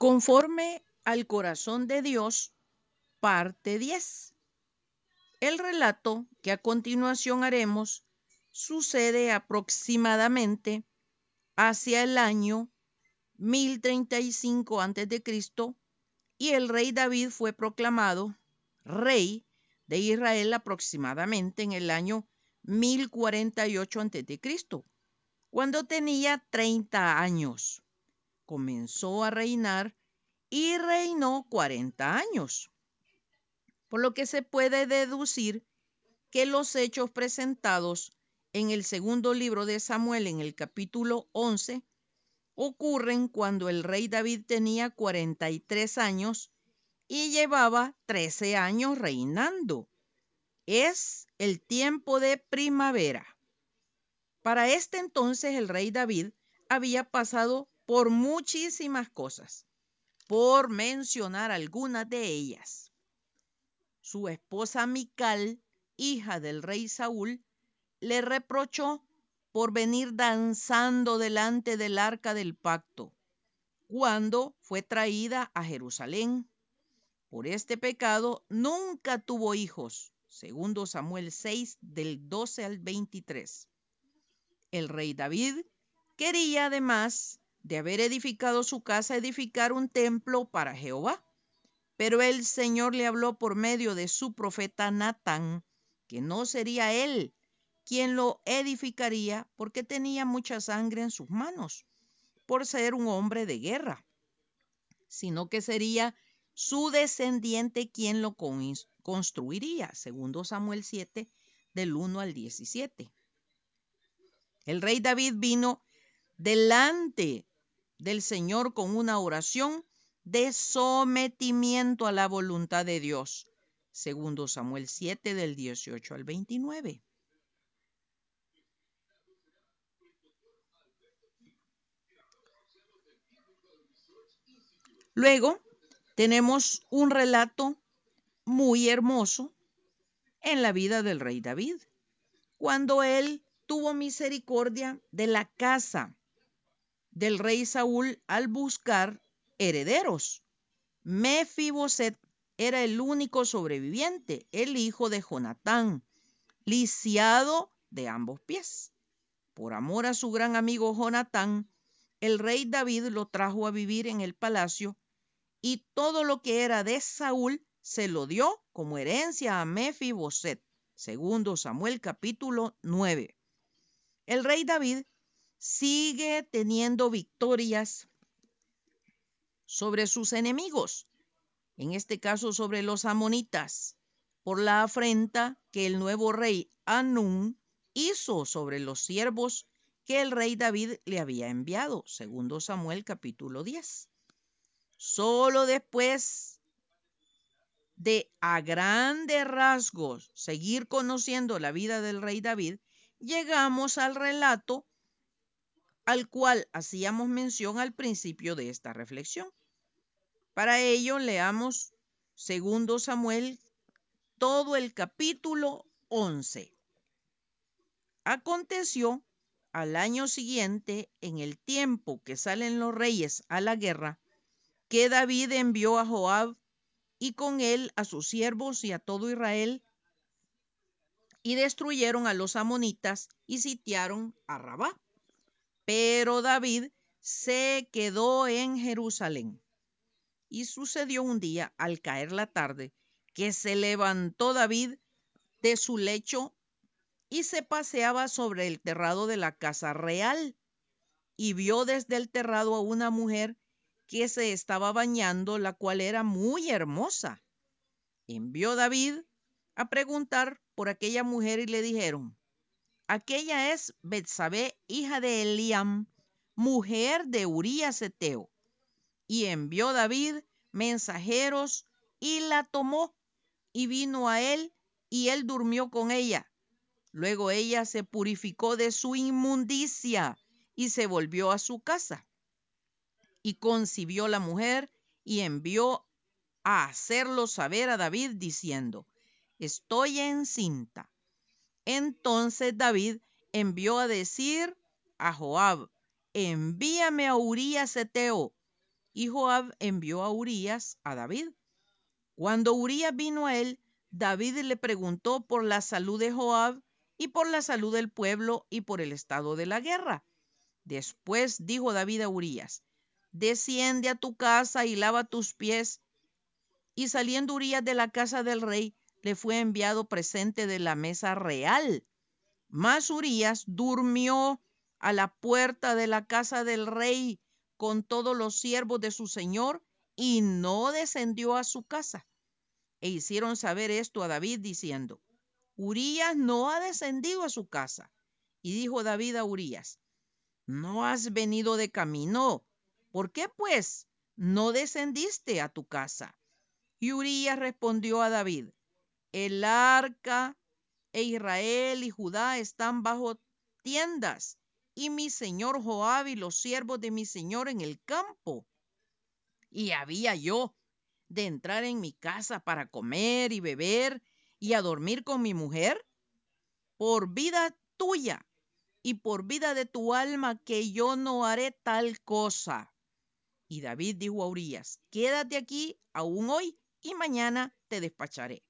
Conforme al corazón de Dios, parte 10. El relato que a continuación haremos sucede aproximadamente hacia el año 1035 a.C. y el rey David fue proclamado rey de Israel aproximadamente en el año 1048 a.C., cuando tenía 30 años. Comenzó a reinar y reinó 40 años, por lo que se puede deducir que los hechos presentados en el segundo libro de Samuel en el capítulo 11 ocurren cuando el rey David tenía 43 años y llevaba 13 años reinando. Es el tiempo de primavera. Para este entonces el rey David había pasado por muchísimas cosas, por mencionar algunas de ellas. Su esposa Mical, hija del rey Saúl, le reprochó por venir danzando delante del arca del pacto, cuando fue traída a Jerusalén. Por este pecado nunca tuvo hijos, segundo Samuel 6 del 12 al 23. El rey David quería además de haber edificado su casa, edificar un templo para Jehová. Pero el Señor le habló por medio de su profeta Natán que no sería él quien lo edificaría porque tenía mucha sangre en sus manos, por ser un hombre de guerra, sino que sería su descendiente quien lo construiría, segundo Samuel 7, del 1 al 17. El rey David vino delante del Señor con una oración de sometimiento a la voluntad de Dios, segundo Samuel 7 del 18 al 29. Luego tenemos un relato muy hermoso en la vida del rey David, cuando él tuvo misericordia de la casa del rey Saúl al buscar herederos. Mefiboset era el único sobreviviente, el hijo de Jonatán, lisiado de ambos pies. Por amor a su gran amigo Jonatán, el rey David lo trajo a vivir en el palacio y todo lo que era de Saúl se lo dio como herencia a Mefiboset. Segundo Samuel capítulo 9. El rey David sigue teniendo victorias sobre sus enemigos, en este caso sobre los amonitas, por la afrenta que el nuevo rey Anún hizo sobre los siervos que el rey David le había enviado, segundo Samuel capítulo 10. Solo después de a grandes rasgos seguir conociendo la vida del rey David, llegamos al relato al cual hacíamos mención al principio de esta reflexión. Para ello leamos segundo Samuel todo el capítulo 11. Aconteció al año siguiente, en el tiempo que salen los reyes a la guerra, que David envió a Joab y con él a sus siervos y a todo Israel, y destruyeron a los amonitas y sitiaron a Rabá. Pero David se quedó en Jerusalén. Y sucedió un día, al caer la tarde, que se levantó David de su lecho y se paseaba sobre el terrado de la casa real y vio desde el terrado a una mujer que se estaba bañando, la cual era muy hermosa. Envió David a preguntar por aquella mujer y le dijeron, aquella es Betsabé, hija de Eliam, mujer de Urías Eteo. Y envió David mensajeros y la tomó y vino a él y él durmió con ella. Luego ella se purificó de su inmundicia y se volvió a su casa. Y concibió la mujer y envió a hacerlo saber a David diciendo, estoy encinta. Entonces David envió a decir a Joab, envíame a Urías Eteo. y Joab envió a Urías a David. Cuando Urías vino a él, David le preguntó por la salud de Joab y por la salud del pueblo y por el estado de la guerra. Después dijo David a Urías, desciende a tu casa y lava tus pies. Y saliendo Urías de la casa del rey, le fue enviado presente de la mesa real. Mas Urías durmió a la puerta de la casa del rey con todos los siervos de su señor y no descendió a su casa. E hicieron saber esto a David diciendo, Urías no ha descendido a su casa. Y dijo David a Urías, no has venido de camino. ¿Por qué pues no descendiste a tu casa? Y Urías respondió a David, el arca e Israel y Judá están bajo tiendas, y mi señor Joab y los siervos de mi señor en el campo. Y había yo de entrar en mi casa para comer y beber y a dormir con mi mujer? Por vida tuya y por vida de tu alma que yo no haré tal cosa. Y David dijo a Urias, quédate aquí aún hoy y mañana te despacharé.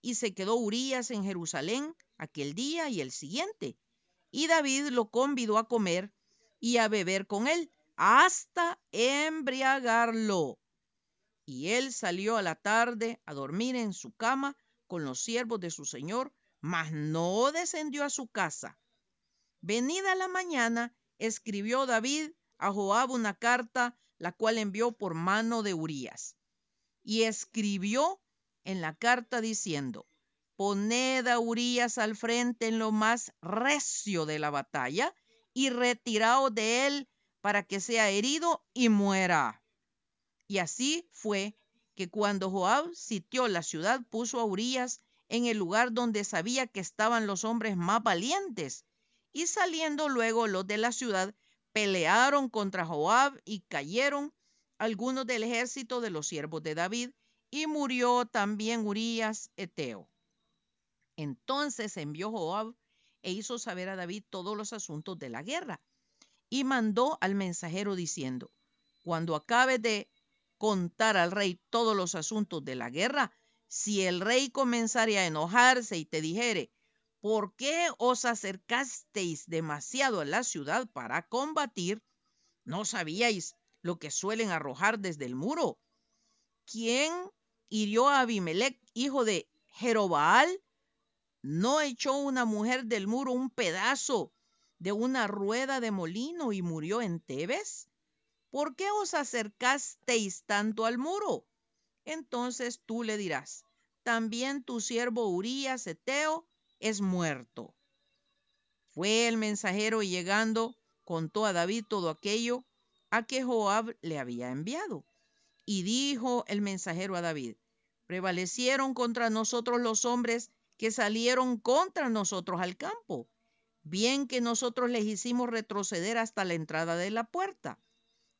Y se quedó Urias en Jerusalén aquel día y el siguiente. Y David lo convidó a comer y a beber con él hasta embriagarlo. Y él salió a la tarde a dormir en su cama con los siervos de su señor, mas no descendió a su casa. Venida la mañana, escribió David a Joab una carta, la cual envió por mano de Urías. Y escribió en la carta diciendo, poned a Urías al frente en lo más recio de la batalla y retiraos de él para que sea herido y muera. Y así fue que cuando Joab sitió la ciudad, puso a Urías en el lugar donde sabía que estaban los hombres más valientes. Y saliendo luego los de la ciudad, pelearon contra Joab y cayeron algunos del ejército de los siervos de David, y murió también Urías Eteo. Entonces envió Joab e hizo saber a David todos los asuntos de la guerra, y mandó al mensajero diciendo, cuando acabe de contar al rey todos los asuntos de la guerra, si el rey comenzare a enojarse y te dijere, ¿por qué os acercasteis demasiado a la ciudad para combatir? ¿No sabíais lo que suelen arrojar desde el muro? ¿Quién hirió a Abimelech, hijo de Jerobaal? ¿No echó una mujer del muro un pedazo de una rueda de molino y murió en Tebes? ¿por qué os acercasteis tanto al muro? Entonces tú le dirás, también tu siervo Urías Eteo es muerto. Fue el mensajero y llegando contó a David todo aquello a que Joab le había enviado. Y dijo el mensajero a David, prevalecieron contra nosotros los hombres que salieron contra nosotros al campo, bien que nosotros les hicimos retroceder hasta la entrada de la puerta.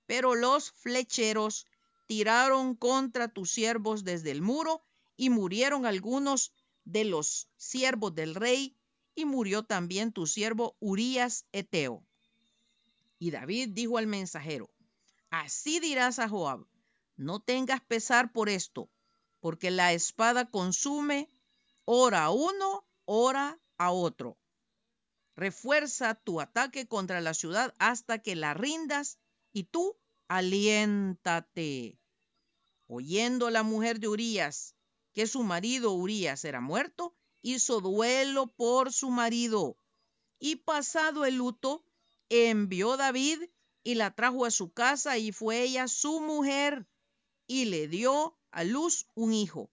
Pero los flecheros tiraron contra tus siervos desde el muro y murieron algunos de los siervos del rey y murió también tu siervo Urías Eteo. Y David dijo al mensajero, así dirás a Joab, no tengas pesar por esto, porque la espada consume ora a uno, ora a otro. Refuerza tu ataque contra la ciudad hasta que la rindas y tú aliéntate. Oyendo la mujer de Urías que su marido Urías era muerto, hizo duelo por su marido. Y pasado el luto, envió David y la trajo a su casa y fue ella su mujer y le dio a luz un hijo.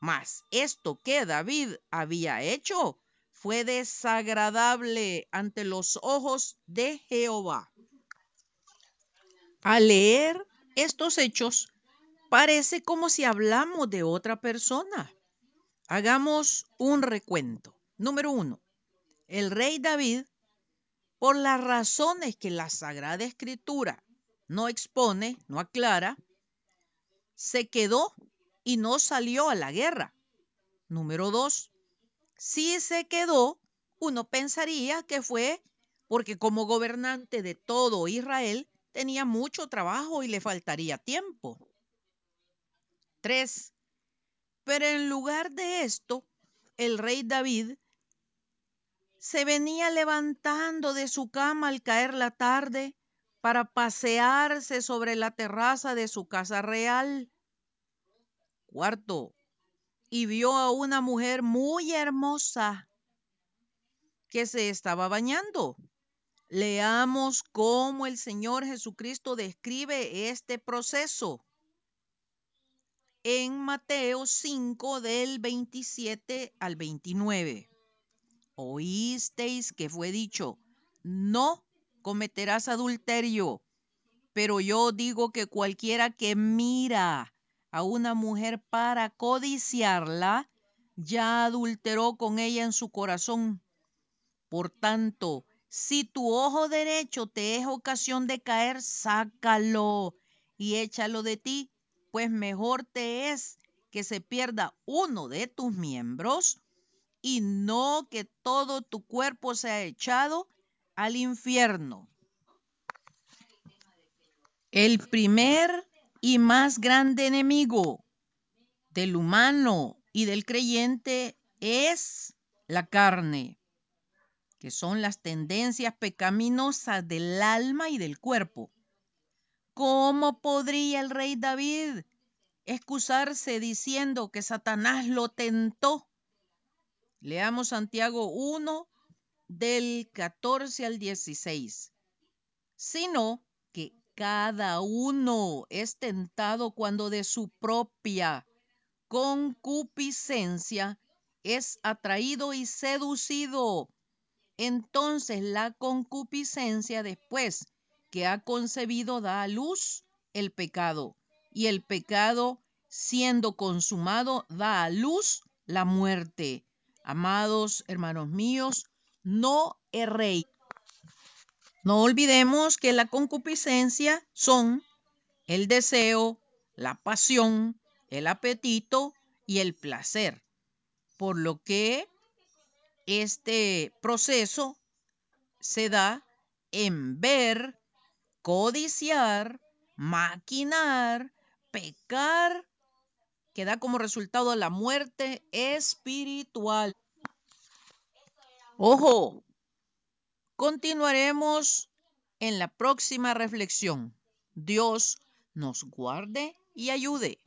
Mas esto que David había hecho fue desagradable ante los ojos de Jehová. Al leer estos hechos, parece como si hablamos de otra persona. Hagamos un recuento. Número uno, el rey David, por las razones que la Sagrada Escritura no expone, no aclara, se quedó y no salió a la guerra. Número dos, si se quedó, uno pensaría que fue porque como gobernante de todo Israel tenía mucho trabajo y le faltaría tiempo. 3. Pero en lugar de esto, el rey David se venía levantando de su cama al caer la tarde para pasearse sobre la terraza de su casa real. Cuarto, y vio a una mujer muy hermosa que se estaba bañando. Leamos cómo el Señor Jesucristo describe este proceso en Mateo 5 del 27 al 29. Oísteis que fue dicho, no cometerás adulterio, pero yo digo que cualquiera que mira a una mujer para codiciarla, ya adulteró con ella en su corazón. Por tanto, si tu ojo derecho te es ocasión de caer, sácalo y échalo de ti pues mejor te es que se pierda uno de tus miembros y no que todo tu cuerpo sea echado al infierno. El primer y más grande enemigo del humano y del creyente es la carne, que son las tendencias pecaminosas del alma y del cuerpo. ¿Cómo podría el rey David excusarse diciendo que Satanás lo tentó? Leamos Santiago 1 del 14 al 16. Sino que cada uno es tentado cuando de su propia concupiscencia es atraído y seducido. Entonces la concupiscencia después que ha concebido da a luz el pecado y el pecado siendo consumado da a luz la muerte. Amados hermanos míos, no erréis. No olvidemos que la concupiscencia son el deseo, la pasión, el apetito y el placer. Por lo que este proceso se da en ver, codiciar, maquinar, pecar, que da como resultado la muerte espiritual. Ojo, continuaremos en la próxima reflexión. Dios nos guarde y ayude.